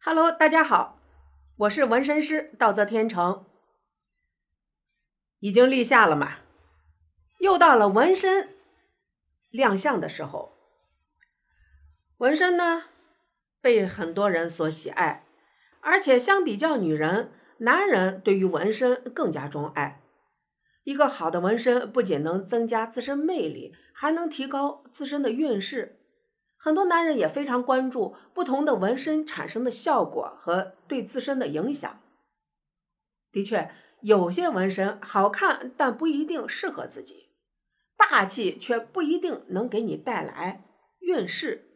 Hello，大家好，我是纹身师道泽天成。已经立夏了嘛，又到了纹身亮相的时候。纹身呢，被很多人所喜爱，而且相比较女人，男人对于纹身更加钟爱。一个好的纹身不仅能增加自身魅力，还能提高自身的运势。很多男人也非常关注不同的纹身产生的效果和对自身的影响。的确，有些纹身好看，但不一定适合自己；霸气却不一定能给你带来运势。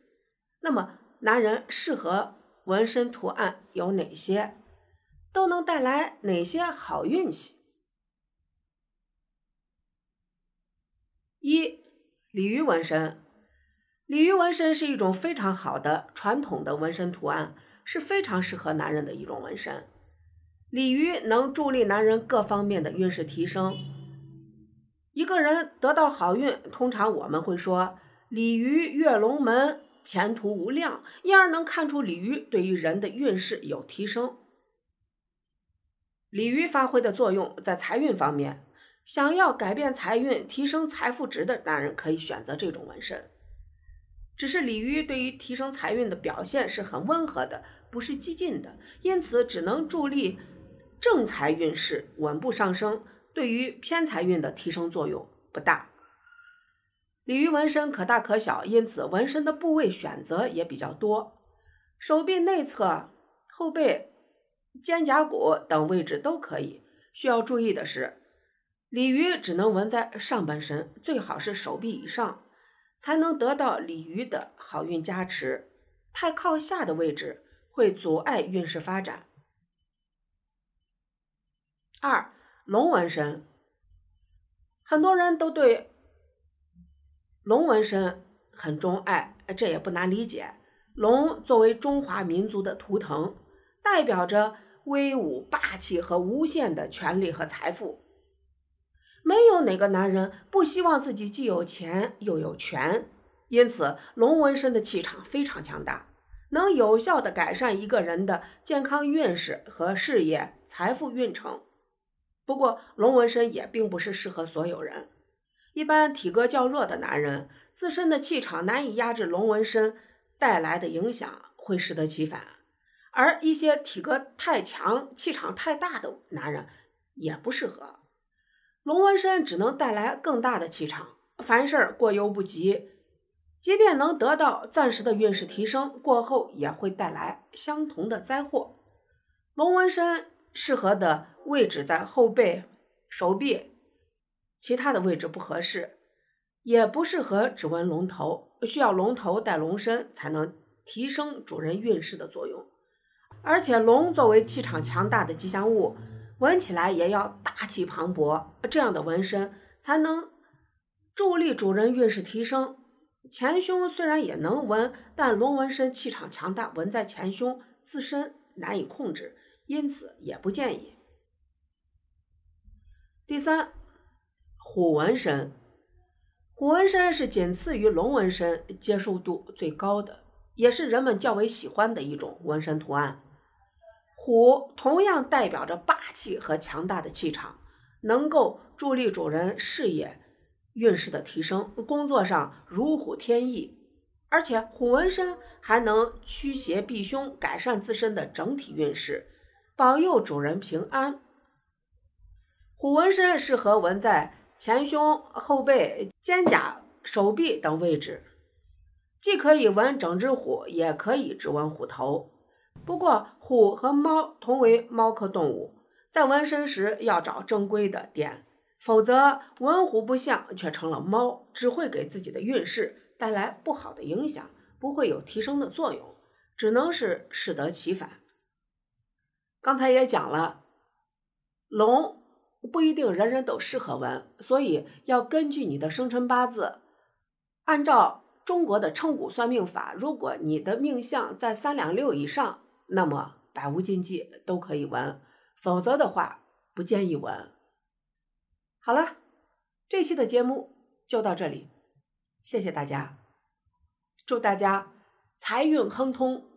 那么，男人适合纹身图案有哪些？都能带来哪些好运气？一、鲤鱼纹身。鲤鱼纹身是一种非常好的传统的纹身图案，是非常适合男人的一种纹身。鲤鱼能助力男人各方面的运势提升。一个人得到好运，通常我们会说“鲤鱼跃龙门，前途无量”，因而能看出鲤鱼对于人的运势有提升。鲤鱼发挥的作用在财运方面，想要改变财运、提升财富值的男人可以选择这种纹身。只是鲤鱼对于提升财运的表现是很温和的，不是激进的，因此只能助力正财运势稳步上升，对于偏财运的提升作用不大。鲤鱼纹身可大可小，因此纹身的部位选择也比较多，手臂内侧、后背、肩胛骨等位置都可以。需要注意的是，鲤鱼只能纹在上半身，最好是手臂以上。才能得到鲤鱼的好运加持，太靠下的位置会阻碍运势发展。二龙纹身，很多人都对龙纹身很钟爱，这也不难理解。龙作为中华民族的图腾，代表着威武、霸气和无限的权力和财富。没有哪个男人不希望自己既有钱又有权，因此龙纹身的气场非常强大，能有效的改善一个人的健康运势和事业财富运程。不过，龙纹身也并不是适合所有人，一般体格较弱的男人，自身的气场难以压制龙纹身带来的影响，会适得其反；而一些体格太强、气场太大的男人也不适合。龙纹身只能带来更大的气场，凡事过犹不及。即便能得到暂时的运势提升，过后也会带来相同的灾祸。龙纹身适合的位置在后背、手臂，其他的位置不合适，也不适合只纹龙头，需要龙头带龙身才能提升主人运势的作用。而且龙作为气场强大的吉祥物。纹起来也要大气磅礴，这样的纹身才能助力主人运势提升。前胸虽然也能纹，但龙纹身气场强大，纹在前胸自身难以控制，因此也不建议。第三，虎纹身，虎纹身是仅次于龙纹身接受度最高的，也是人们较为喜欢的一种纹身图案。虎同样代表着霸气和强大的气场，能够助力主人事业运势的提升，工作上如虎添翼。而且虎纹身还能驱邪避凶，改善自身的整体运势，保佑主人平安。虎纹身适合纹在前胸、后背、肩胛、手臂等位置，既可以纹整只虎，也可以只纹虎头。不过，虎和猫同为猫科动物，在纹身时要找正规的店，否则纹虎不像却成了猫，只会给自己的运势带来不好的影响，不会有提升的作用，只能是适得其反。刚才也讲了，龙不一定人人都适合纹，所以要根据你的生辰八字，按照中国的称骨算命法，如果你的命相在三两六以上。那么百无禁忌都可以纹，否则的话不建议纹。好了，这期的节目就到这里，谢谢大家，祝大家财运亨通。